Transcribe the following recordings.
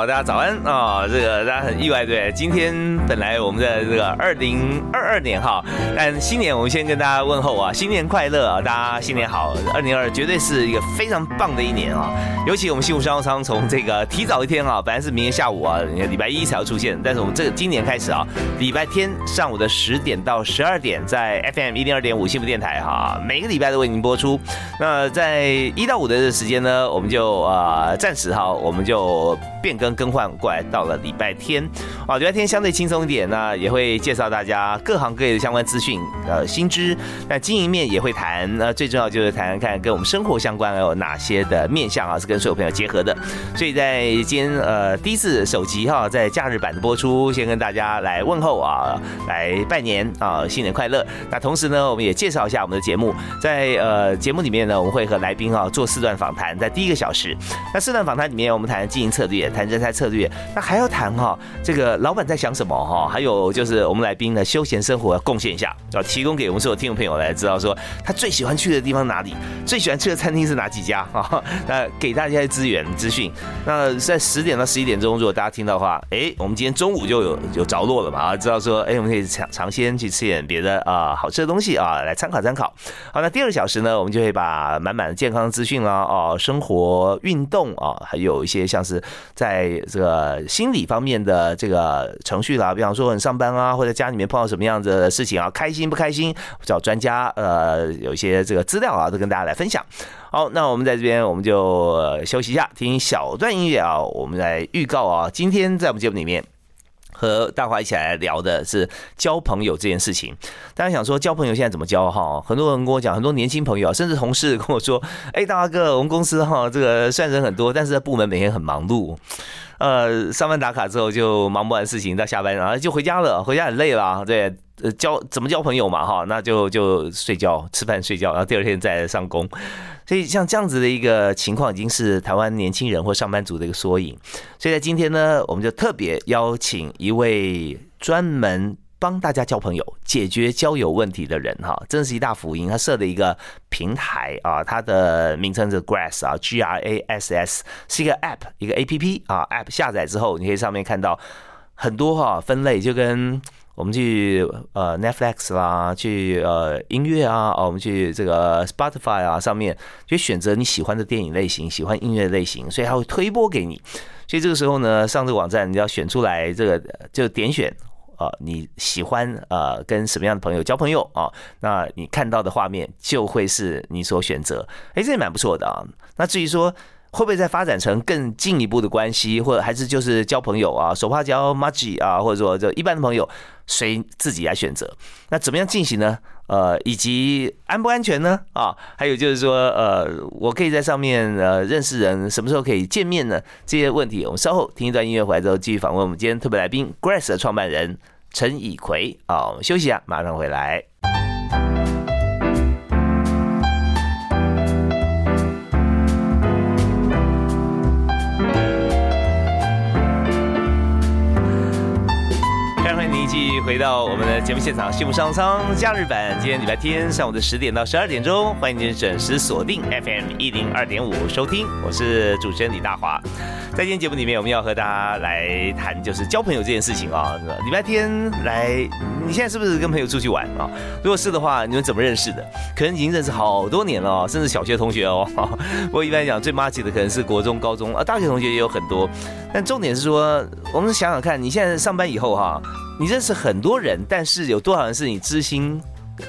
好，大家早安啊！这个大家很意外对，今天本来我们的这个二零二二年哈，但新年我们先跟大家问候啊，新年快乐啊！大家新年好，二零二绝对是一个非常棒的一年啊！尤其我们幸福商务舱从这个提早一天啊，本来是明天下午啊，礼拜一才要出现，但是我们这个今年开始啊，礼拜天上午的十点到十二点，在 FM 一零二点五幸福电台哈，每个礼拜都为您播出。那在一到五的时间呢，我们就呃暂时哈，我们就。变更更换过来，到了礼拜天啊，礼拜天相对轻松一点，那也会介绍大家各行各业的相关资讯，呃，新知。那经营面也会谈，那最重要就是谈看跟我们生活相关有哪些的面向啊，是跟所有朋友结合的。所以在今天呃第一次首集哈，在假日版的播出，先跟大家来问候啊，来拜年啊，新年快乐。那同时呢，我们也介绍一下我们的节目，在呃节目里面呢，我们会和来宾啊做四段访谈，在第一个小时，那四段访谈里面，我们谈。经营策略，谈人才策略，那还要谈哈，这个老板在想什么哈？还有就是我们来宾的休闲生活要贡献一下，要提供给我们所有听众朋友来知道说他最喜欢去的地方哪里，最喜欢吃的餐厅是哪几家啊？那给大家资源资讯。那在十点到十一点钟，如果大家听到的话，哎，我们今天中午就有有着落了嘛啊，知道说哎，我们可以尝尝鲜去吃点别的啊好吃的东西啊，来参考参考。好，那第二小时呢，我们就会把满满的健康资讯啦，哦，生活运动啊，还有一些像。是在这个心理方面的这个程序啦，比方说你上班啊，或者家里面碰到什么样子的事情啊，开心不开心，找专家呃，有一些这个资料啊，都跟大家来分享。好，那我们在这边我们就休息一下，听小段音乐啊，我们来预告啊，今天在我们节目里面。和大华一起来聊的是交朋友这件事情。大家想说交朋友现在怎么交哈？很多人跟我讲，很多年轻朋友甚至同事跟我说：“哎，大华哥，我们公司哈这个虽然人很多，但是部门每天很忙碌。呃，上班打卡之后就忙不完事情，到下班然后就回家了，回家很累了。对，呃交怎么交朋友嘛哈？那就就睡觉、吃饭、睡觉，然后第二天再上工。”所以像这样子的一个情况，已经是台湾年轻人或上班族的一个缩影。所以在今天呢，我们就特别邀请一位专门帮大家交朋友、解决交友问题的人哈，真是一大福音。他设的一个平台啊，它的名称是 Grass 啊，G R A S S，是一个 App，一个 A P P 啊，App 下载之后，你可以上面看到很多哈分类，就跟。我们去呃 Netflix 啦，去呃音乐啊，哦，我们去这个 Spotify 啊上面，就选择你喜欢的电影类型，喜欢音乐类型，所以它会推播给你。所以这个时候呢，上这个网站你要选出来这个，就点选啊你喜欢呃跟什么样的朋友交朋友啊，那你看到的画面就会是你所选择。哎，这也蛮不错的啊。那至于说。会不会再发展成更进一步的关系，或者还是就是交朋友啊，手帕交 m a g i 啊，或者说就一般的朋友，随自己来选择。那怎么样进行呢？呃，以及安不安全呢？啊，还有就是说，呃，我可以在上面呃认识人，什么时候可以见面呢？这些问题，我们稍后听一段音乐回来之后，继续访问我们今天特别来宾 Grace 的创办人陈以奎。啊，我们休息一下，马上回来。继续回到我们的节目现场，幸福上苍假日版，今天礼拜天上午的十点到十二点钟，欢迎您准时锁定 FM 一零二点五收听，我是主持人李大华。在今天节目里面，我们要和大家来谈就是交朋友这件事情啊。礼拜天来，你现在是不是跟朋友出去玩啊？如果是的话，你们怎么认识的？可能已经认识好多年了，甚至小学同学哦。不过一般讲最默契的可能是国中、高中啊，大学同学也有很多。但重点是说，我们想想看，你现在上班以后哈。你认识很多人，但是有多少人是你知心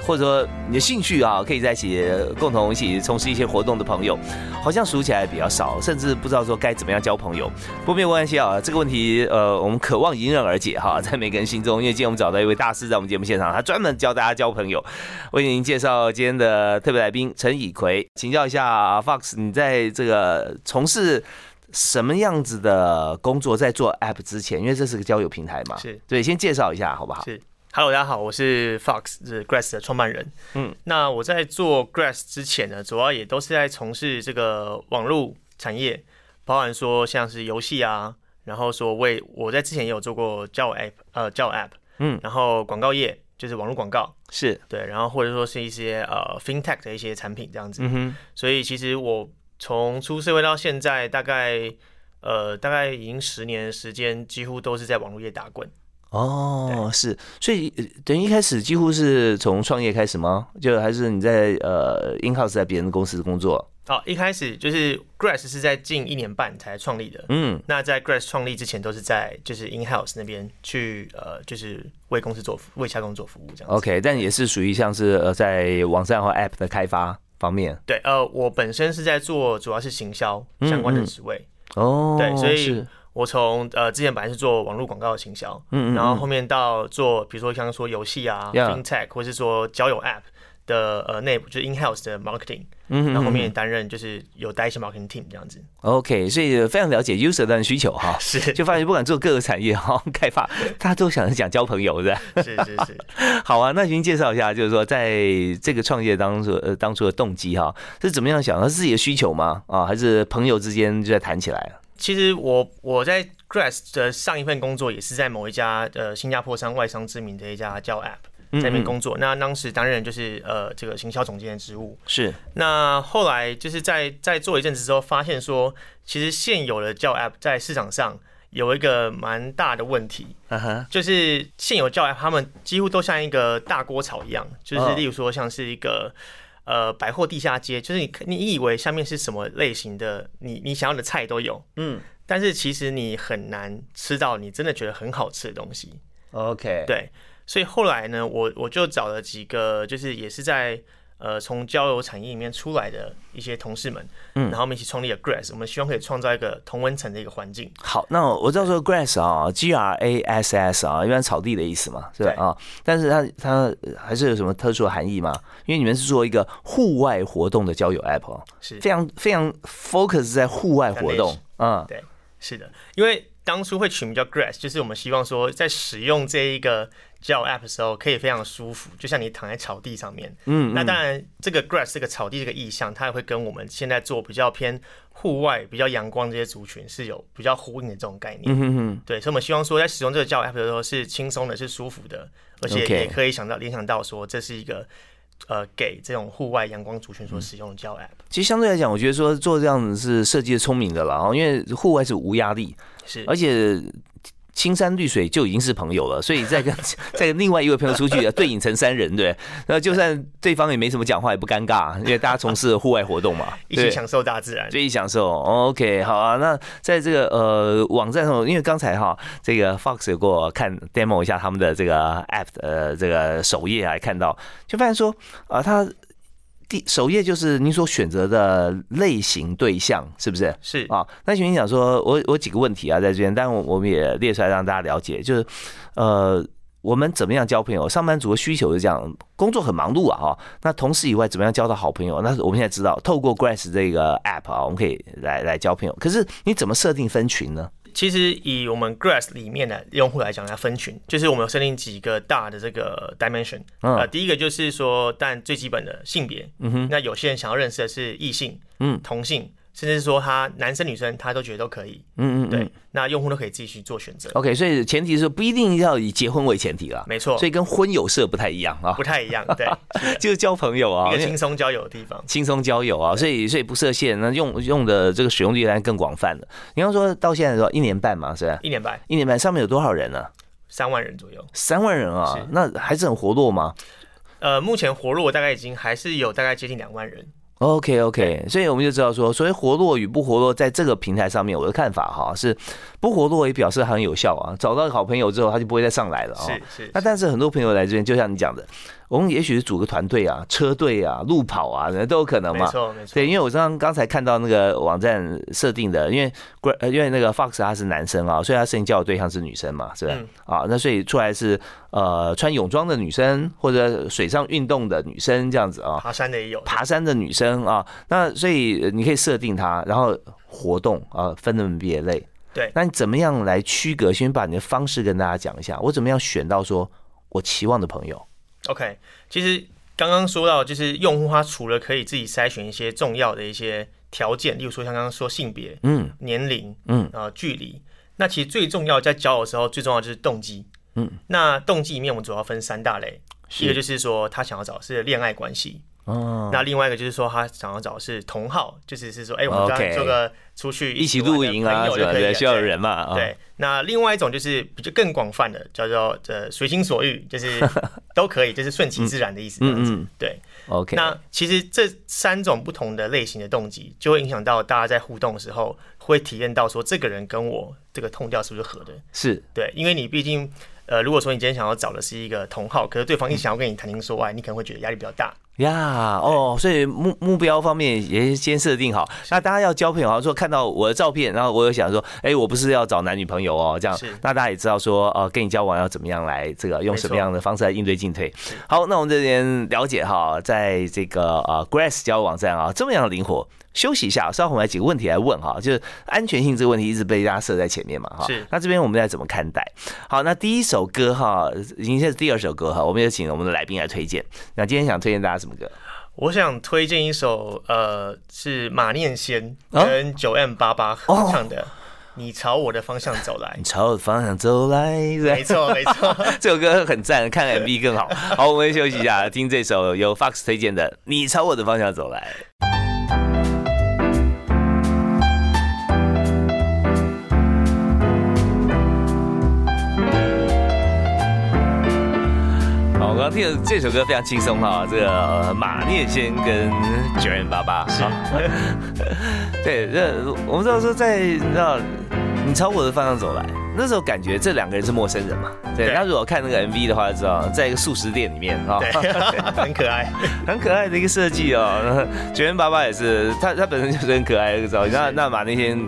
或者说你的兴趣啊，可以在一起共同一起从事一些活动的朋友，好像数起来比较少，甚至不知道说该怎么样交朋友。不过没有关系啊，这个问题呃，我们渴望迎刃而解哈，在每个人心中。因为今天我们找到一位大师在我们节目现场，他专门教大家交朋友。为您介绍今天的特别来宾陈以奎，请教一下 Fox，你在这个从事什么样子的工作？在做 App 之前，因为这是个交友平台嘛，是对，先介绍一下好不好？是。Hello，大家好，我是 Fox，是 Grass 的创办人。嗯，那我在做 Grass 之前呢，主要也都是在从事这个网络产业，包含说像是游戏啊，然后说为我在之前也有做过教 App，呃，教 App，嗯，然后广告业就是网络广告，是对，然后或者说是一些呃 FinTech 的一些产品这样子。嗯哼，所以其实我从出社会到现在，大概呃大概已经十年时间，几乎都是在网络业打滚。哦，是，所以等于一开始几乎是从创业开始吗？就还是你在呃 in house 在别人公司工作？哦，一开始就是 Grass 是在近一年半才创立的。嗯，那在 Grass 创立之前都是在就是 in house 那边去呃就是为公司做为下工作服务这样。OK，但也是属于像是呃在网站或 App 的开发方面。对，呃，我本身是在做主要是行销相关的职位。哦，对，所以。我从呃之前本来是做网络广告的行销，嗯嗯，然后后面到做比如说像说游戏啊，FinTech 或是说交友 App 的呃内部就是 In House 的 Marketing，嗯然后后面也担任就是有带一些 Marketing Team 这样子。OK，所以非常了解 User 的需求哈，是就发现不管做各个产业哈开发，大家都想讲交朋友 是吧。是是是。好啊，那您介绍一下，就是说在这个创业当初呃当初的动机哈是怎么样想？是自己的需求吗？啊，还是朋友之间就在谈起来了？其实我我在 Grass 的上一份工作也是在某一家呃新加坡商外商知名的一家叫 App 在那边工作。那当时担任就是呃这个行销总监的职务。是。那后来就是在在做一阵子之后，发现说其实现有的叫 App 在市场上有一个蛮大的问题，就是现有叫 App 他们几乎都像一个大锅炒一样，就是例如说像是一个。呃，百货地下街就是你，你以为下面是什么类型的，你你想要的菜都有，嗯，但是其实你很难吃到你真的觉得很好吃的东西。OK，对，所以后来呢，我我就找了几个，就是也是在。呃，从交友产业里面出来的一些同事们，嗯，然后我们一起创立了 Grass，我们希望可以创造一个同温层的一个环境。好，那我知道说 Grass 啊，G R A S S 啊，一般草地的意思嘛，是吧？啊，但是它它还是有什么特殊的含义吗？因为你们是做一个户外活动的交友 App，是非常非常 focus 在户外活动，嗯，对，是的，因为当初会取名叫 Grass，就是我们希望说在使用这一个。叫 App 的时候可以非常舒服，就像你躺在草地上面。嗯，那当然，这个 Grass 这个草地这个意象，它也会跟我们现在做比较偏户外、比较阳光这些族群是有比较呼应的这种概念。嗯哼哼。对，所以我们希望说，在使用这个叫 App 的时候是轻松的、是舒服的，而且也可以想到联想到说，这是一个呃给这种户外阳光族群所使用的叫 App。其实相对来讲，我觉得说做这样子是设计的聪明的了啊，因为户外是无压力，是而且。青山绿水就已经是朋友了，所以再跟 再跟另外一位朋友出去，对影成三人，对，那就算对方也没什么讲话，也不尴尬，因为大家从事户外活动嘛，一起享受大自然，一起享受。OK，好啊，那在这个呃网站上，因为刚才哈这个 Fox 有给我看 demo 一下他们的这个 app 的这个首页啊，看到就发现说啊他。第首页就是你所选择的类型对象，是不是？是啊。那请您讲说，我我几个问题啊，在这边，但我我们也列出来让大家了解，就是呃，我们怎么样交朋友？上班族的需求是这样，工作很忙碌啊，哈。那同事以外，怎么样交到好朋友？那我们现在知道，透过 Grass 这个 app 啊，我们可以来来交朋友。可是你怎么设定分群呢？其实以我们 Grass 里面的用户来讲，要分群，就是我们有设定几个大的这个 dimension。呃，第一个就是说，但最基本的性别，嗯哼，那有些人想要认识的是异性，嗯，同性。甚至是说他男生女生他都觉得都可以，嗯嗯，对，那用户都可以自己去做选择。OK，所以前提是不一定要以结婚为前提了，没错。所以跟婚友社不太一样啊，不太一样，对，就是交朋友啊，一个轻松交友的地方，轻松交友啊，所以所以不设限，那用用的这个使用率然更广泛了。你刚说到现在说一年半嘛，是吧？一年半，一年半，上面有多少人呢？三万人左右，三万人啊，那还是很活络吗？呃，目前活络大概已经还是有大概接近两万人。OK OK，所以我们就知道说，所谓活络与不活络，在这个平台上面，我的看法哈是不活络也表示很有效啊。找到好朋友之后，他就不会再上来了啊。是是。那但是很多朋友来这边，就像你讲的，我们也许是组个团队啊，车队啊，路跑啊，都有可能嘛。没错，没错。对，因为我刚刚才看到那个网站设定的，因为呃，因为那个 Fox 他是男生啊，所以他性交的对象是女生嘛，是吧？啊，那所以出来是呃穿泳装的女生或者水上运动的女生这样子啊。爬山的也有，爬山的女生啊，那所以你可以设定它，然后活动啊分门别类。对，那你怎么样来区隔？先把你的方式跟大家讲一下，我怎么样选到说我期望的朋友。OK，其实刚刚说到，就是用户他除了可以自己筛选一些重要的一些条件，例如说像刚刚说性别、嗯、年龄、嗯、呃距离，那其实最重要在交友的时候，最重要就是动机。嗯，那动机里面我们主要分三大类，一个就是说他想要找是恋爱关系。哦，那另外一个就是说，他想要找是同好，就是是说，哎，我们这样做个出去一起露营啊，对，需要人嘛。对，那另外一种就是比较更广泛的，叫做呃随心所欲，就是 都可以，就是顺其自然的意思。嗯嗯，对。OK，那其实这三种不同的类型的动机，就会影响到大家在互动的时候，会体验到说，这个人跟我这个痛调是不是合的？是对，因为你毕竟。呃，如果说你今天想要找的是一个同号，可是对方一想要跟你谈情说爱，你可能会觉得压力比较大呀。哦，所以目目标方面也先设定好。那大家要交朋友，说看到我的照片，然后我有想说，哎，我不是要找男女朋友哦，这样。那大家也知道说，呃，跟你交往要怎么样来这个用什么样的方式来应对进退。好，那我们这边了解哈，在这个呃 Grass 交友网站啊，这么样的灵活。休息一下，稍后我们来几个问题来问哈，就是安全性这个问题一直被大家设在前面嘛哈。是。那这边我们再怎么看待？好，那第一首歌哈，已经是第二首歌哈，我们也请我们的来宾来推荐。那今天想推荐大家什么歌？我想推荐一首呃，是马念先跟九 M 八八合唱的《你朝我的方向走来》。你朝我的方向走来，没错没错，这首歌很赞，看 MV 更好。好，我们休息一下，听这首由 Fox 推荐的《你朝我的方向走来》。听的这首歌非常轻松哈，这个马念先跟九元八八是，对，这我们知道说在你知道你朝我的方向走来，那时候感觉这两个人是陌生人嘛，对。那如果看那个 MV 的话，就知道在一个素食店里面啊，很可爱，很可爱的一个设计哦。九元八八也是，他他本身就是很可爱的一个造型。那那马念先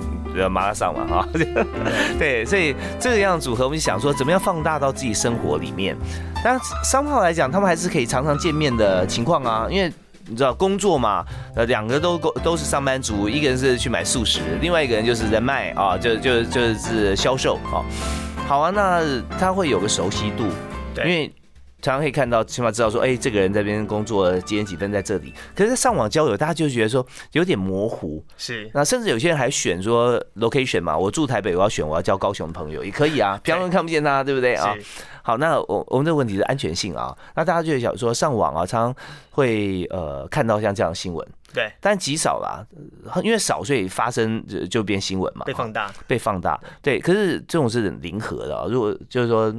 马拉上嘛哈，对，所以这个样组合，我们就想说怎么样放大到自己生活里面。但商号来讲，他们还是可以常常见面的情况啊，因为你知道工作嘛，呃，两个都都是上班族，一个人是去买素食，另外一个人就是人脉啊，就就就是销售啊。好啊，那他会有个熟悉度，因为常常可以看到，起码知道说，哎，这个人在这边工作几点几分在这里。可是上网交友，大家就觉得说有点模糊，是。那甚至有些人还选说 location 嘛，我住台北，我要选我要交高雄的朋友也可以啊，平常人看不见他，对不对啊？好，那我我们这个问题是安全性啊，那大家就想说上网啊，常常会呃看到像这样的新闻，对，但极少啦，因为少所以发生就就变新闻嘛，被放大，被放大，对，可是这种是零和的，如果就是说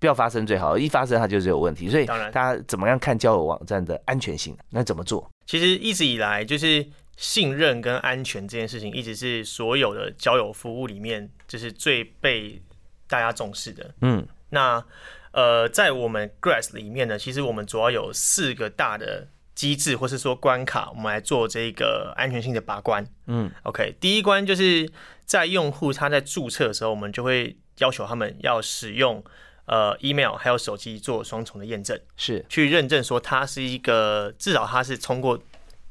不要发生最好，一发生它就是有问题，所以当然大家怎么样看交友网站的安全性？那怎么做？其实一直以来就是信任跟安全这件事情，一直是所有的交友服务里面就是最被大家重视的，嗯。那呃，在我们 Grass 里面呢，其实我们主要有四个大的机制，或是说关卡，我们来做这个安全性的把关。嗯，OK，第一关就是在用户他在注册的时候，我们就会要求他们要使用呃 email 还有手机做双重的验证，是去认证说他是一个至少他是通过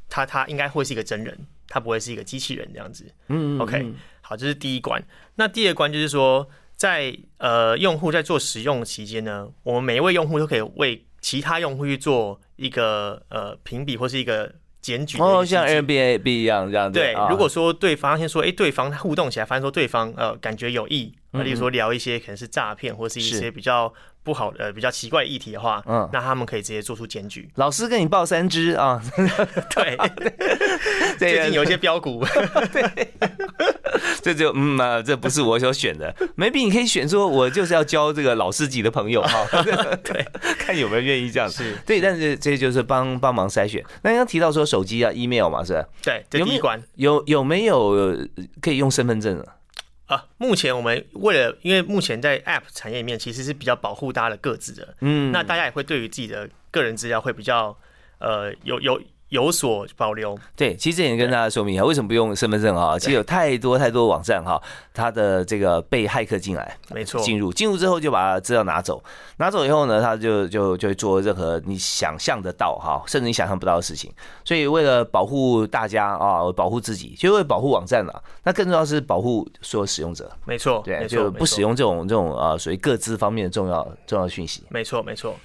他他应该会是一个真人，他不会是一个机器人这样子。嗯，OK，好，这是第一关。那第二关就是说。在呃，用户在做使用期间呢，我们每一位用户都可以为其他用户去做一个呃评比或是一个检举。哦，像 Airbnb 一样这样子。对，如果说对方先说，哎，对方互动起来，发现说对方呃感觉有意，例如说聊一些可能是诈骗或是一些比较。不好的、比较奇怪的议题的话，嗯，那他们可以直接做出检举。老师跟你报三只啊，对，最近有一些标股，对，这就嗯啊，这不是我所选的。maybe 你可以选说，我就是要交这个老司机的朋友哈，对，看有没有愿意这样。是，对，但是这就是帮帮忙筛选。那刚刚提到说手机啊、email 嘛，是吧？对，第一关有有没有可以用身份证啊？啊，目前我们为了，因为目前在 App 产业里面其实是比较保护大家的各自的，嗯，那大家也会对于自己的个人资料会比较呃有有。有所保留。对，其实之前跟大家说明一下，为什么不用身份证啊？其实有太多太多网站哈，它的这个被骇客进来，没错，进入进入之后就把资料拿走，拿走以后呢，他就就就会做任何你想象得到哈，甚至你想象不到的事情。所以为了保护大家啊，保护自己，就为保护网站了。那更重要是保护所有使用者。没错，对，就不使用这种这种啊属于各自方面的重要重要讯息。没错，没错。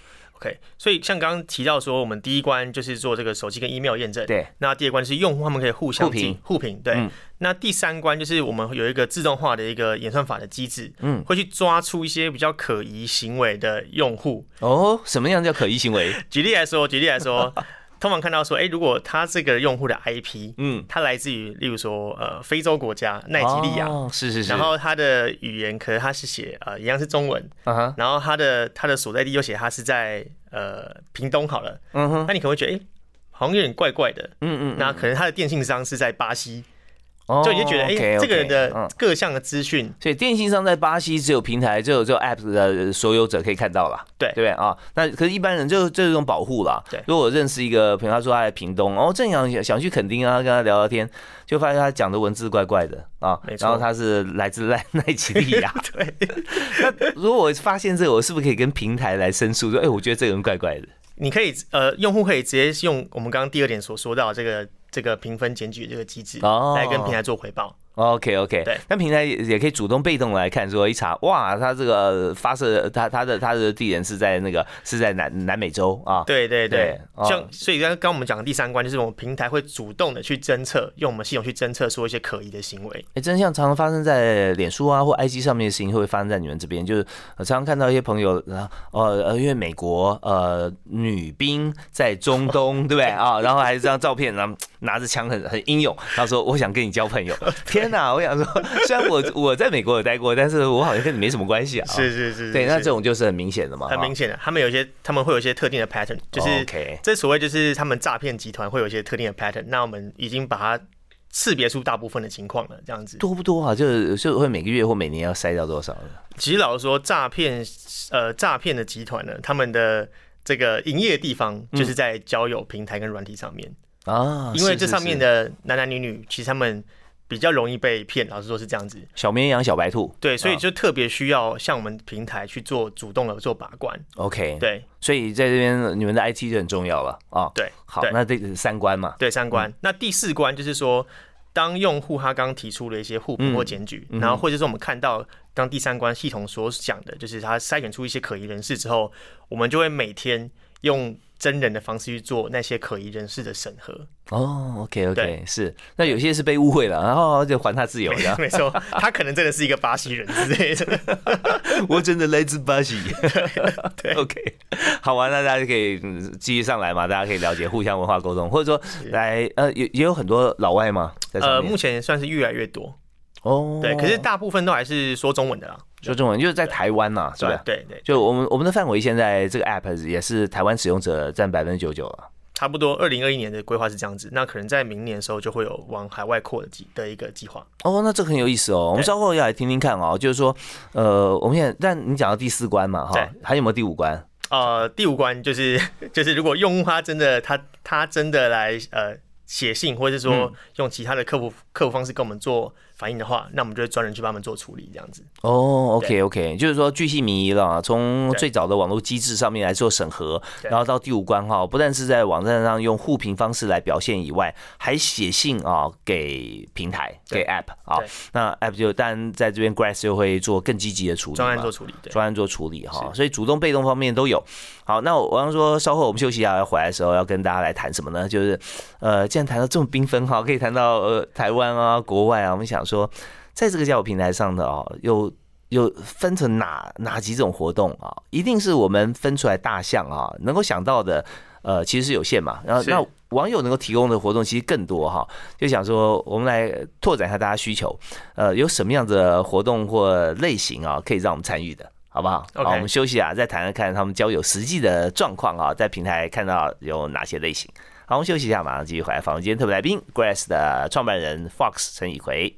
OK，所以像刚刚提到说，我们第一关就是做这个手机跟 email 验证。对。那第二关是用户他们可以互相互评，互评。对。那第三关就是我们有一个自动化的一个演算法的机制，嗯，会去抓出一些比较可疑行为的用户。哦，什么样叫可疑行为？举例来说，举例来说。通常看到说，哎，如果他这个用户的 IP，嗯，他来自于，例如说，呃，非洲国家奈及利亚，是是是，然后他的语言可能他是写，呃，一样是中文，然后他的他的所在地又写他是在，呃，屏东好了，嗯哼，那你可能会觉得，哎，好像有点怪怪的，嗯嗯，那可能他的电信商是在巴西。就已经觉得，哎，这个人的各项的资讯，所以电信商在巴西只有平台，只有只有 App 的所有者可以看到了，对对啊。那可是一般人就这种保护了。对，如果我认识一个朋友，他说他在屏东，哦，正想想去垦丁啊，跟他聊聊天，就发现他讲的文字怪怪的啊，然后他是来自奈奈及利亚。对，那如果我发现这个，我是不是可以跟平台来申诉？说，哎，我觉得这个人怪怪的。你可以，呃，用户可以直接用我们刚刚第二点所说到这个这个评分检举这个机制来跟平台做回报。OK OK，对，但平台也也可以主动被动来看，说一查，哇，他这个发射，他他的他的地点是在那个是在南南美洲啊，对对对，像所以刚刚我们讲的第三关就是我们平台会主动的去侦测，用我们系统去侦测说一些可疑的行为。哎，真像常常发生在脸书啊或 IG 上面的事情，会发生在你们这边，就是我常常看到一些朋友，然后呃因为美国呃女兵在中东，对不对啊？然后还是这张照片，然后拿着枪很很英勇，他说我想跟你交朋友，天。天哪！我想说，虽然我我在美国有待过，但是我好像跟你没什么关系啊。是是是，对，那这种就是很明显的嘛。很明显的，他们有些他们会有一些特定的 pattern，就是这所谓就是他们诈骗集团会有一些特定的 pattern。那我们已经把它识别出大部分的情况了，这样子多不多啊？就是就会每个月或每年要筛掉多少呢？其实老实说，诈骗呃诈骗的集团呢，他们的这个营业地方就是在交友平台跟软体上面啊，因为这上面的男男女女其实他们。比较容易被骗，老实说是这样子。小绵羊、小白兔，对，所以就特别需要像我们平台去做主动的做把关。OK，对，所以在这边你们的 IT 就很重要了啊。对，好，那这是三关嘛？对，三关。那第四关就是说，当用户他刚提出了一些互评或检举，然后或者是我们看到当第三关系统所讲的，就是他筛选出一些可疑人士之后，我们就会每天用。真人的方式去做那些可疑人士的审核。哦，OK OK，是。那有些是被误会了，然后就还他自由的，没错，他可能真的是一个巴西人之类的，我真的来自巴西，对，OK，好玩，那大家就可以继续上来嘛，大家可以了解互相文化沟通，或者说来呃也也有很多老外嘛，呃，目前算是越来越多。哦，对，可是大部分都还是说中文的啦。说中文就是在台湾呐，是吧？对对，就我们我们的范围现在这个 app 也是台湾使用者占百分之九九了，差不多。二零二一年的规划是这样子，那可能在明年的时候就会有往海外扩的计的一个计划。哦，那这很有意思哦，我们稍后要来听听看哦。就是说，呃，我们现在但你讲到第四关嘛，哈，还有没有第五关？呃，第五关就是 就是如果用户他真的他他真的来呃写信，或者是说用其他的客服客服方式跟我们做。反应的话，那我们就会专人去帮他们做处理，这样子。哦，OK OK，就是说巨细靡遗了，从最早的网络机制上面来做审核，然后到第五关哈，不但是在网站上用互评方式来表现以外，还写信啊给平台，给 App 啊，那 App 就当然在这边 Grass 就会做更积极的处理，专案做处理，专案做处理哈，所以主动被动方面都有。好，那我刚说稍后我们休息一下，要回来的时候要跟大家来谈什么呢？就是呃，既然谈到这么缤纷哈，可以谈到呃台湾啊，国外啊，我们想。说，在这个交友平台上的哦，有有分成哪哪几种活动啊？一定是我们分出来大项啊，能够想到的，呃，其实是有限嘛。然后那网友能够提供的活动其实更多哈，就想说我们来拓展一下大家需求，呃，有什么样的活动或类型啊，可以让我们参与的，好不好？好，我们休息啊，再谈谈看他们交友实际的状况啊，在平台看到有哪些类型。好，我们休息一下，马上继续回来访问今天特别来宾，Grace 的创办人 Fox 陈以奎。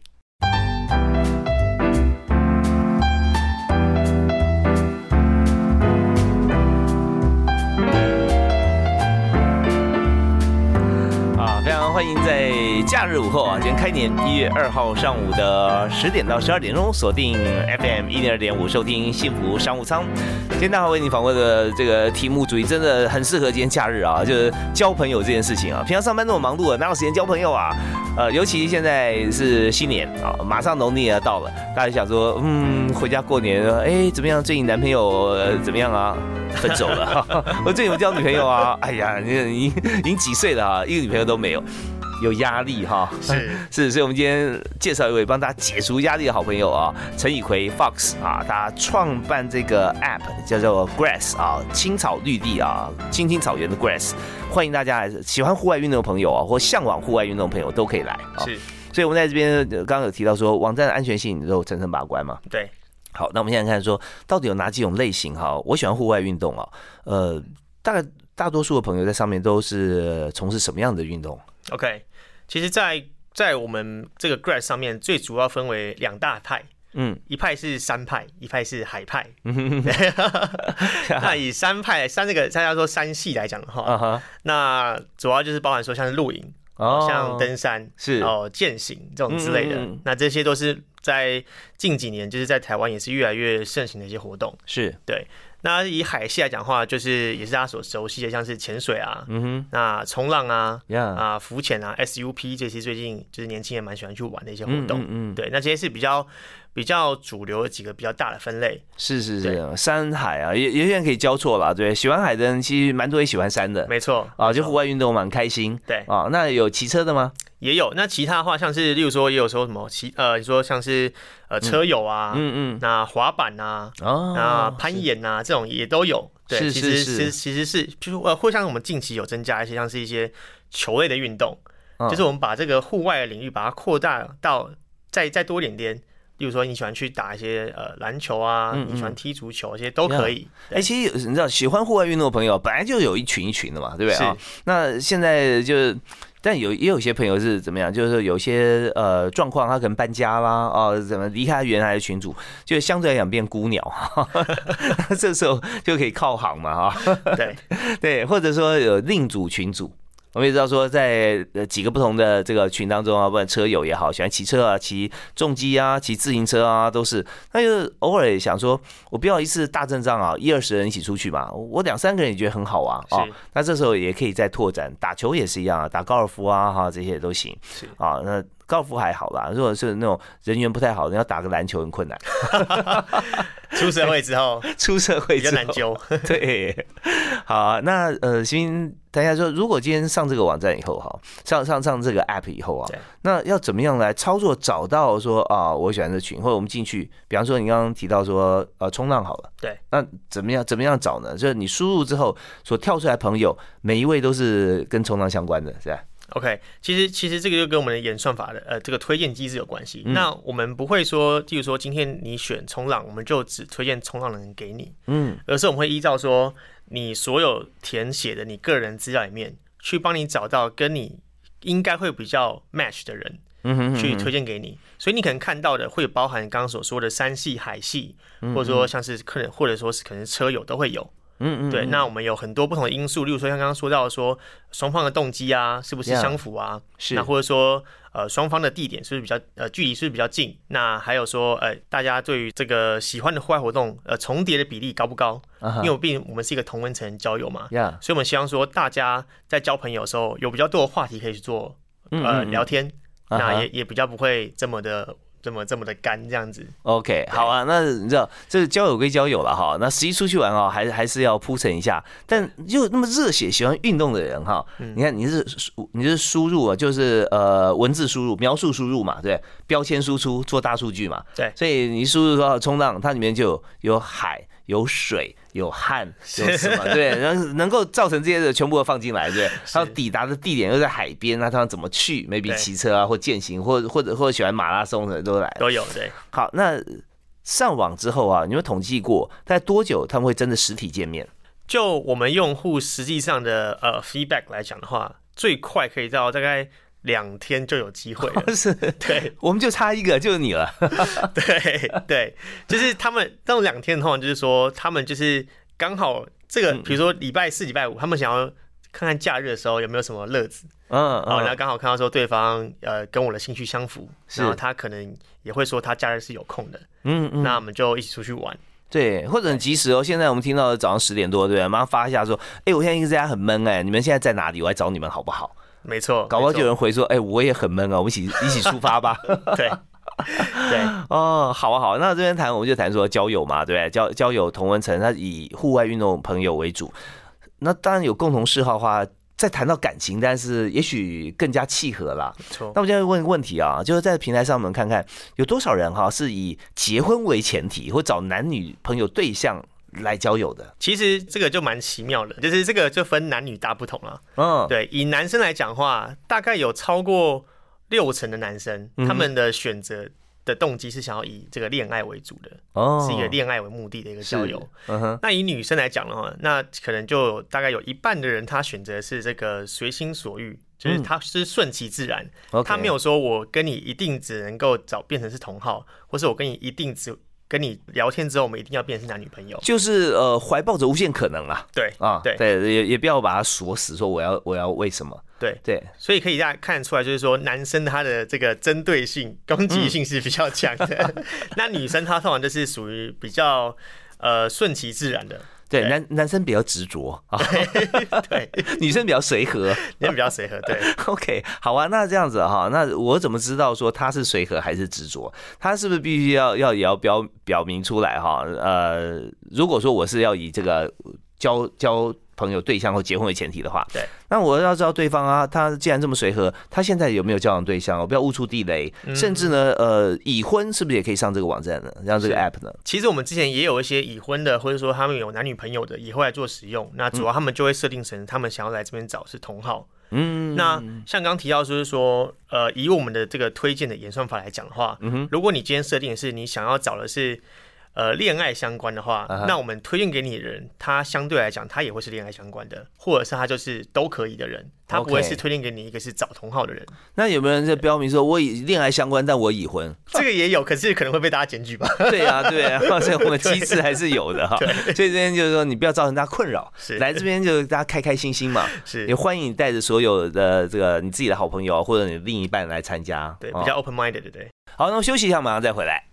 日午后啊，今天开年一月二号上午的十点到十二点钟，锁定 FM 一零二点五，收听幸福商务舱。今天大家为你访问的这个题目主题真的很适合今天假日啊，就是交朋友这件事情啊。平常上班那么忙碌，哪有时间交朋友啊？呃，尤其现在是新年啊，马上农历要到了，大家想说，嗯，回家过年，哎，怎么样？最近男朋友怎么样啊？分手了，我最近有交女朋友啊？哎呀，你你已经几岁了啊？一个女朋友都没有。有压力哈，是 是，所以我们今天介绍一位帮大家解除压力的好朋友啊，陈以奎 Fox 啊，他创办这个 App 叫做 Grass 啊，青草绿地啊，青青草原的 Grass，欢迎大家来喜欢户外运动的朋友啊，或向往户外运动的朋友都可以来啊。是，所以我们在这边刚刚有提到说，网站的安全性你都层层把关嘛？对。好，那我们现在看说，到底有哪几种类型哈？我喜欢户外运动啊，呃，大概大多数的朋友在上面都是从事什么样的运动？OK，其实，在在我们这个 Grass 上面，最主要分为两大派，嗯，一派是山派，一派是海派。那以山派山这个大家说山系来讲的话，那主要就是包含说像是露营，像登山是哦，健行这种之类的。那这些都是在近几年就是在台湾也是越来越盛行的一些活动。是对。那以海系来讲话，就是也是大家所熟悉的，像是潜水啊，嗯哼，那冲浪啊，啊浮潜啊，SUP 这些最近就是年轻人蛮喜欢去玩的一些活动，嗯嗯，对，那这些是比较比较主流的几个比较大的分类。是是是，山海啊，也有些人可以交错啦，对，喜欢海的人其实蛮多也喜欢山的，没错啊，就户外运动蛮开心，对啊，那有骑车的吗？也有，那其他的话，像是例如说，也有说什么骑呃，你说像是呃车友啊，嗯嗯，那滑板呐，啊攀岩啊，这种也都有。对，其实其实其实是就是呃，或像我们近期有增加一些像是一些球类的运动，就是我们把这个户外的领域把它扩大到再再多一点点。例如说你喜欢去打一些呃篮球啊，你喜欢踢足球，这些都可以。哎，其实你知道，喜欢户外运动的朋友本来就有一群一群的嘛，对不对啊？那现在就。但有也有些朋友是怎么样？就是有些呃状况，他可能搬家啦，哦，怎么离开原来的群主，就相对来讲变孤鸟，这时候就可以靠行嘛，哈。对 对，或者说有另组群主。我们也知道说，在呃几个不同的这个群当中啊，不管车友也好，喜欢骑车啊、骑重机啊、骑自行车啊，都是。那就偶尔想说，我不要一次大阵仗啊，一二十人一起出去嘛，我两三个人也觉得很好啊。啊，那这时候也可以再拓展，打球也是一样啊，打高尔夫啊，哈，这些都行。是啊，那。高尔夫还好啦，如果是那种人缘不太好，你要打个篮球很困难。出社会之后，出社会比较难揪。对，好，那呃，先等一下说，如果今天上这个网站以后，哈，上上上这个 app 以后啊，那要怎么样来操作？找到说啊，我喜欢的群，或者我们进去，比方说你刚刚提到说呃，冲浪好了，对，那怎么样怎么样找呢？就是你输入之后所跳出来朋友，每一位都是跟冲浪相关的，是吧？OK，其实其实这个就跟我们的演算法的呃这个推荐机制有关系。那我们不会说，例如说今天你选冲浪，我们就只推荐冲浪的人给你，嗯，而是我们会依照说你所有填写的你个人资料里面，去帮你找到跟你应该会比较 match 的人，嗯哼，去推荐给你。所以你可能看到的会包含刚刚所说的山系、海系，或者说像是可能或者说是可能车友都会有。嗯嗯，对，那我们有很多不同的因素，例如说像刚刚说到说双方的动机啊，是不是相符啊？是。那或者说呃双方的地点是不是比较呃距离是不是比较近？那还有说呃大家对于这个喜欢的户外活动呃重叠的比例高不高？因为毕竟我们是一个同温层交友嘛，所以我们希望说大家在交朋友的时候有比较多的话题可以去做呃聊天，那也也比较不会这么的。这么这么的干这样子，OK，好啊。那你知道，这是交友归交友了哈。那实际出去玩啊，还是还是要铺陈一下。但就那么热血、喜欢运动的人哈，你看你是你是输入啊，就是呃文字输入、描述输入嘛，对，标签输出做大数据嘛，对。所以你输入说冲浪，它里面就有海。有水有汗 有什么对，然后能够造成这些的全部都放进来，对。还有抵达的地点又在海边，那他们怎么去？maybe 骑车啊，或健行，或或者或者喜欢马拉松的都来都有对。好，那上网之后啊，你们统计过大概多久他们会真的实体见面？就我们用户实际上的呃 feedback 来讲的话，最快可以到大概。两天就有机会了，是对，我们就差一个，就是你了。对对，就是他们这种两天的话，就是说他们就是刚好这个，比如说礼拜四、礼拜五，他们想要看看假日的时候有没有什么乐子，嗯，然后刚好看到说对方呃跟我的兴趣相符，然后他可能也会说他假日是有空的，嗯嗯，那我们就一起出去玩。对，或者很及时哦。现在我们听到早上十点多，对不马上发一下说，哎，我现在一直在家很闷，哎，你们现在在哪里？我来找你们好不好？没错，搞不好就有人回说，哎，我也很闷啊，我们一起 一起出发吧。对，对，哦，好啊，好。那这边谈，我们就谈说交友嘛，对不对？交交友同文层，他以户外运动朋友为主，那当然有共同嗜好的话。再谈到感情，但是也许更加契合啦。错。那我现在问个问题啊，就是在平台上，我们看看有多少人哈是以结婚为前提，或找男女朋友对象来交友的。其实这个就蛮奇妙的，就是这个就分男女大不同了。嗯，对。以男生来讲话，大概有超过六成的男生，他们的选择。的动机是想要以这个恋爱为主的，哦，是一个恋爱为目的的一个交友。嗯哼，那以女生来讲的话，那可能就大概有一半的人，他选择是这个随心所欲，就是他是顺其自然，他没有说我跟你一定只能够找变成是同号，或是我跟你一定只。跟你聊天之后，我们一定要变成男女朋友，就是呃，怀抱着无限可能啊。对啊，对对，也也不要把它锁死，说我要我要为什么？对对，所以可以大家看得出来，就是说男生他的这个针对性、攻击性是比较强的，那女生她通常就是属于比较呃顺其自然的。对，男男生比较执着啊，对，女生比较随和，女生比较随和，对。OK，好啊，那这样子哈，那我怎么知道说他是随和还是执着？他是不是必须要要也要表表明出来哈？呃，如果说我是要以这个交交。朋友、对象或结婚为前提的话，对，那我要知道对方啊，他既然这么随和，他现在有没有交往对象？我不要误触地雷，甚至呢，呃，已婚是不是也可以上这个网站呢？让这个 app 呢？其实我们之前也有一些已婚的，或者说他们有男女朋友的，以后来做使用。那主要他们就会设定成他们想要来这边找是同号。嗯，那像刚提到就是说，呃，以我们的这个推荐的演算法来讲的话，嗯哼，如果你今天设定的是你想要找的是。呃，恋爱相关的话，那我们推荐给你的人，他相对来讲，他也会是恋爱相关的，或者是他就是都可以的人，他不会是推荐给你一个是找同号的人。那有没有人在标明说，我以恋爱相关，但我已婚？这个也有，可是可能会被大家检举吧？对啊，对啊，所以我们机制还是有的哈。所以这边就是说，你不要造成大家困扰，来这边就是大家开开心心嘛。是，也欢迎你带着所有的这个你自己的好朋友或者你另一半来参加，对，比较 open minded，对对？好，那我休息一下，马上再回来。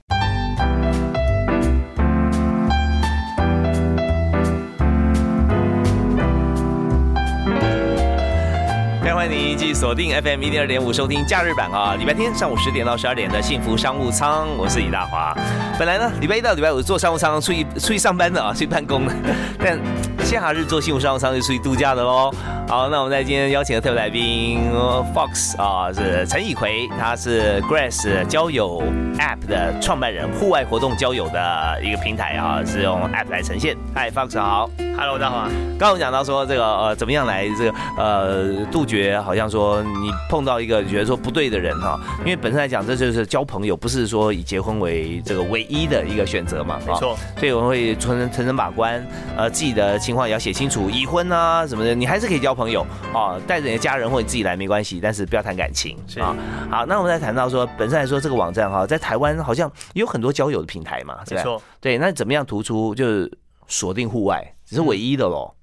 欢迎你继续锁定 FM 一零二点五收听假日版啊，礼拜天上午十点到十二点的幸福商务舱，我是李大华。本来呢，礼拜一到礼拜五坐商务舱出去出去上班的啊，去办公的，但假日坐幸福商务舱就出去度假的喽。好，那我们在今天邀请的特别来宾 Fox 啊，是陈以奎，他是 Grass 交友 App 的创办人，户外活动交友的一个平台啊，是用 App 来呈现。Hi Fox 好，Hello 大华。刚刚我讲到说这个呃，怎么样来这个呃杜绝。好像说你碰到一个觉得说不对的人哈，因为本身来讲这就是交朋友，不是说以结婚为这个唯一的一个选择嘛，没错。所以我们会层层层层把关，呃，自己的情况也要写清楚，已婚啊什么的，你还是可以交朋友啊，带着你的家人或你自己来没关系，但是不要谈感情啊。好，那我们再谈到说，本身来说这个网站哈，在台湾好像有很多交友的平台嘛，没错。对，那怎么样突出就是锁定户外，只是唯一的喽。对。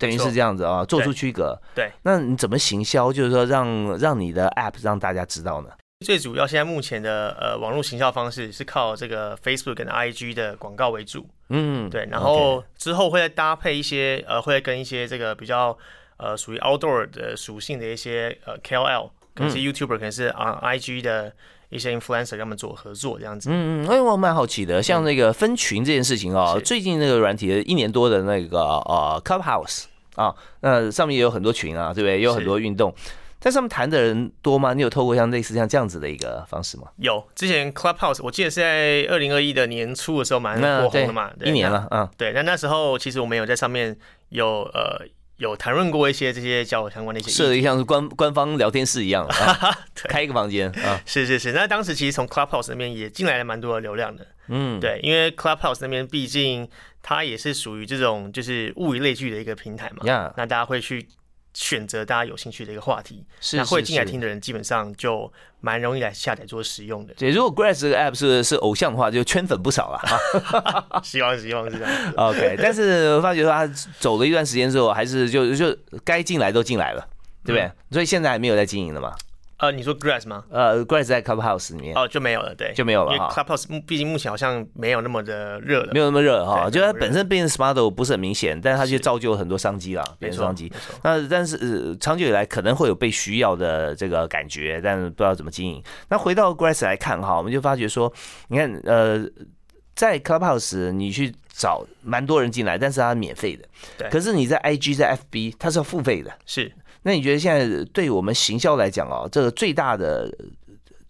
等于是这样子啊，做出区隔。对，那你怎么行销？就是说，让让你的 App 让大家知道呢？最主要现在目前的呃网络行销方式是靠这个 Facebook 跟 IG 的广告为主。嗯，对。然后之后会再搭配一些呃，会跟一些这个比较呃属于 Outdoor 的属性的一些呃 KOL，可能是 YouTuber，可能是啊 IG 的。一些 influencer 跟他们做合作这样子，嗯嗯，哎，我蛮好奇的，像那个分群这件事情哦，最近那个软体一年多的那个呃 Clubhouse 啊，那上面也有很多群啊，对不对？也有很多运动，在上面谈的人多吗？你有透过像类似像这样子的一个方式吗？有，之前 Clubhouse 我记得是在二零二一的年初的时候蛮火红的嘛，一年了，嗯，对，那那时候其实我们有在上面有呃。有谈论过一些这些交友相关的一些，设的像是官官方聊天室一样，开一个房间啊。是是是，那当时其实从 Clubhouse 那边也进来了蛮多的流量的。嗯，对，因为 Clubhouse 那边毕竟它也是属于这种就是物以类聚的一个平台嘛。那大家会去选择大家有兴趣的一个话题，是那会进来听的人基本上就蛮容易来下载做使用的。对，如果 Grass 这个 app 是是偶像的话，就圈粉不少了啊。希望希望是这样。OK，但是我发觉说他走了一段时间之后，还是就就该进来都进来了，对不对？所以现在还没有在经营了嘛？呃，你说 Grass 吗？呃，Grass 在 Clubhouse 里面哦，就没有了，对，就没有了哈 Clubhouse 目毕竟目前好像没有那么的热了没。有那么热哈，对就它本身变成 smart 不是很明显，但是它却造就了很多商机啦，没错，变成商机没。错。那但是、呃、长久以来可能会有被需要的这个感觉，但是不知道怎么经营。那回到 Grass 来看哈，我们就发觉说，你看呃，在 Clubhouse 你去找蛮多人进来，但是它免费的，对可是你在 IG 在 FB 它是要付费的。是那你觉得现在对我们行销来讲哦，这个最大的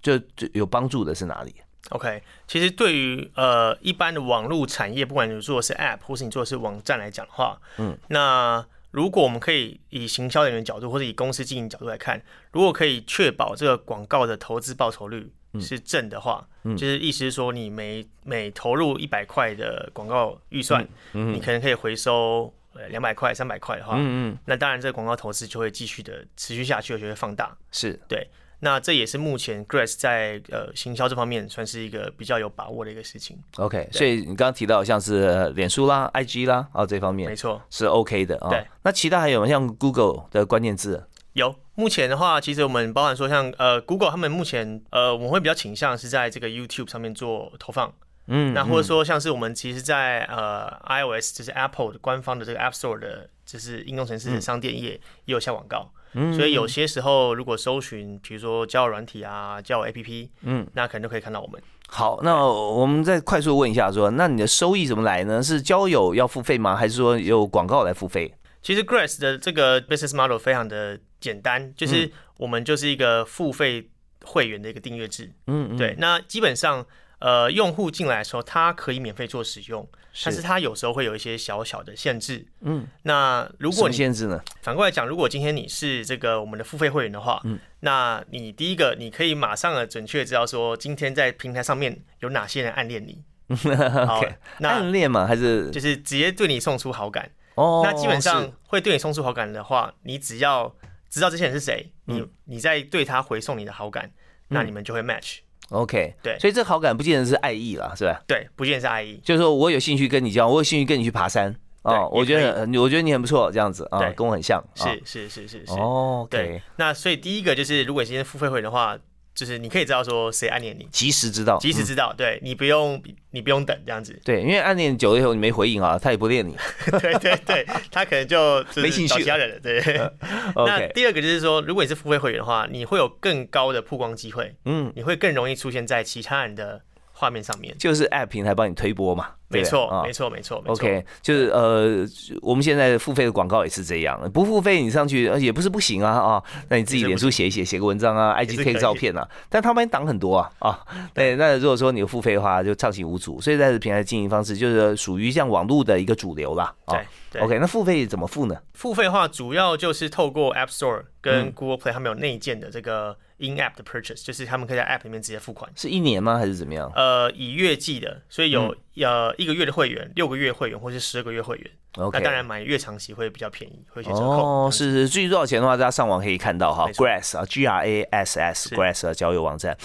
就就有帮助的是哪里？OK，其实对于呃一般的网络产业，不管你做的是 App 或是你做的是网站来讲的话，嗯，那如果我们可以以行销人员角度或者以公司经营角度来看，如果可以确保这个广告的投资报酬率是正的话，嗯。就是意思是说你每每投入一百块的广告预算，嗯。你可能可以回收呃两百块、三百块的话，嗯嗯，那当然这个广告投资就会继续的持续下去，而且会放大。是对那这也是目前 Grace 在呃行销这方面算是一个比较有把握的一个事情。OK。所以你刚刚提到像是呃脸书啦、IG 啦，哦这方面没错，是 OK 的啊。对，那其他还有像 Google 的关键字，有。目前的话，其实我们包含说像呃 Google 他们目前呃我们会比较倾向是在这个 YouTube 上面做投放。嗯，那或者说像是我们其实在，呃 iOS 就是 Apple 的官方的这个 App Store 的，就是应用程式的商店页也有下广告。嗯所以有些时候如果搜寻，比如说交友软体啊、交友 APP，嗯，那可能就可以看到我们。好，那我们再快速问一下说，那你的收益怎么来呢？是交友要付费吗？还是说有广告来付费？其实 Grace 的这个 business model 非常的简单，就是我们就是一个付费会员的一个订阅制。嗯，嗯对，，那基本上呃用户进来的时候，他可以免费做使用，但是他有时候会有一些小小的限制。嗯，那如果你限制呢？反过来讲，如果今天你是这个我们的付费会员的话，嗯那你第一个你可以马上的准确知道说今天在平台上面有哪些人暗恋你。好那暗恋嘛？还是就是直接对你送出好感。哦？那基本上是会对你送出好感的话，你只要知道这些人是谁，你嗯你再对他回送你的好感，那你们就会 match。OK，对所以这好感不见得是爱意啦，是吧？对，不见得是爱意。就是说我有兴趣跟你交往，我有兴趣跟你去爬山哦，我觉得我觉得你很不错，这样子啊，跟我很像，啊是是是是是。哦对那所以第一个就是，如果你今天付费会员的话，就是你可以知道说谁暗恋你，及时知道，嗯及时知道，对你不用你不用等这样子。对，因为暗恋久了以后你没回应啊，他也不恋你。对对对，他可能就就没兴趣找其他人了。对。那第二个就是说，如果你是付费会员的话，你会有更高的曝光机会，嗯，你会更容易出现在其他人的画面上面。就是 App 平台帮你推播嘛，对没错，啊。没错，没错，OK，就是呃，我们现在付费的广告也是这样，不付费你上去呃也不是不行啊啊，那你自己脸书写一写，写个文章啊，IG 贴个照片啊，但他们挡很多啊啊，对，那如果说你有付费的话，就畅行无阻，所以在这平台的经营方式就是属于像网络的一个主流啦啊。对。OK，那付费怎么付呢？付费的话，主要就是透过 App Store 嗯。跟 Google Play，他们有内建的这个 In App 的 Purchase，就是他们可以在 App 里面直接付款。是一年吗？还是怎么样？呃，以月计的，所以有、嗯呃一个月的会员、六个月会员或是十二个月会员。？OK，那当然买月长期会比较便宜，会有些折扣。哦，是是，至于多少钱的话，大家上网可以看到哈，Grass 啊，G R A S S Grass 的交友网站。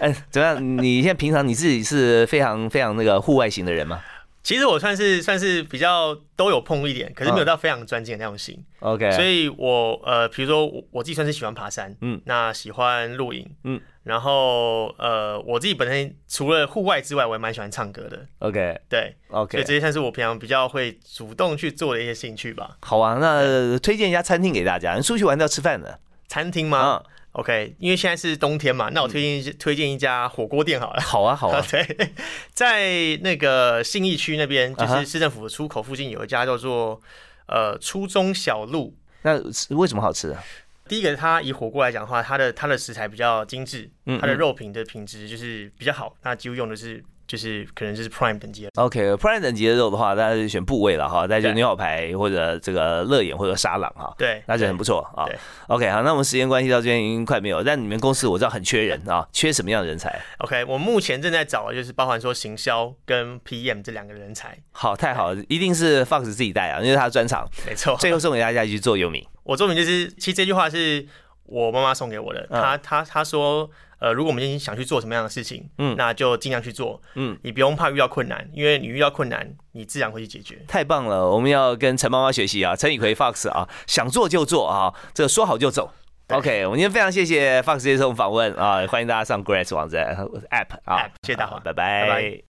哎，怎么样？你现在平常你自己是非常非常那个户外型的人吗其实我算是算是比较都有碰一点，可是没有到非常专精的那种型。？OK，所以我呃，比如说我我自己算是喜欢爬山，嗯嗯，那喜欢露营，嗯嗯，然后呃，我自己本身除了户外之外，我也蛮喜欢唱歌的，OK 对。OK，以这些算是我平常比较会主动去做的一些兴趣吧。好啊，那推荐一家餐厅给大家。你出去玩都要吃饭的餐厅吗、啊，o k 因为现在是冬天嘛，那我推荐一、推荐一家火锅店好了。好啊 好啊，对，在那个信义区那边，就是市政府的出口附近有一家叫做呃初中小路。那为什么好吃啊？第一个，它以火锅来讲的话，它的它的食材比较精致，嗯它的肉品的品质就是比较好。那几乎用的是就是可能就是 Prime 等级的。OK，Prime 等级的肉的话，大家就选部位了哈，大家就牛小排或者这个乐眼或者沙朗哈。对，那就很不错啊对。OK，好，那我们时间关系到这边已经快没有，但你们公司我知道很缺人啊，缺什么样的人才？OK，我目前正在找的就是包含说行销跟 PM 这两个人才。好，太好了，一定是 Fox 自己带啊，因为他的专场。没错，最后送给大家一句座右铭：我座右铭就是，其实这句话是我妈妈送给我的。她她她说，呃，如果我们今天想去做什么样的事情，嗯，那就尽量去做，嗯，你不用怕遇到困难，因为你遇到困难，你自然会去解决。太棒了，我们要跟陈妈妈学习啊，陈以奎 Fox 啊，想做就做啊，这个说好就走。OK，我们今天非常谢谢 Fox 接受访问啊，欢迎大家上 Grace 网站 App 啊，谢谢大家，拜拜。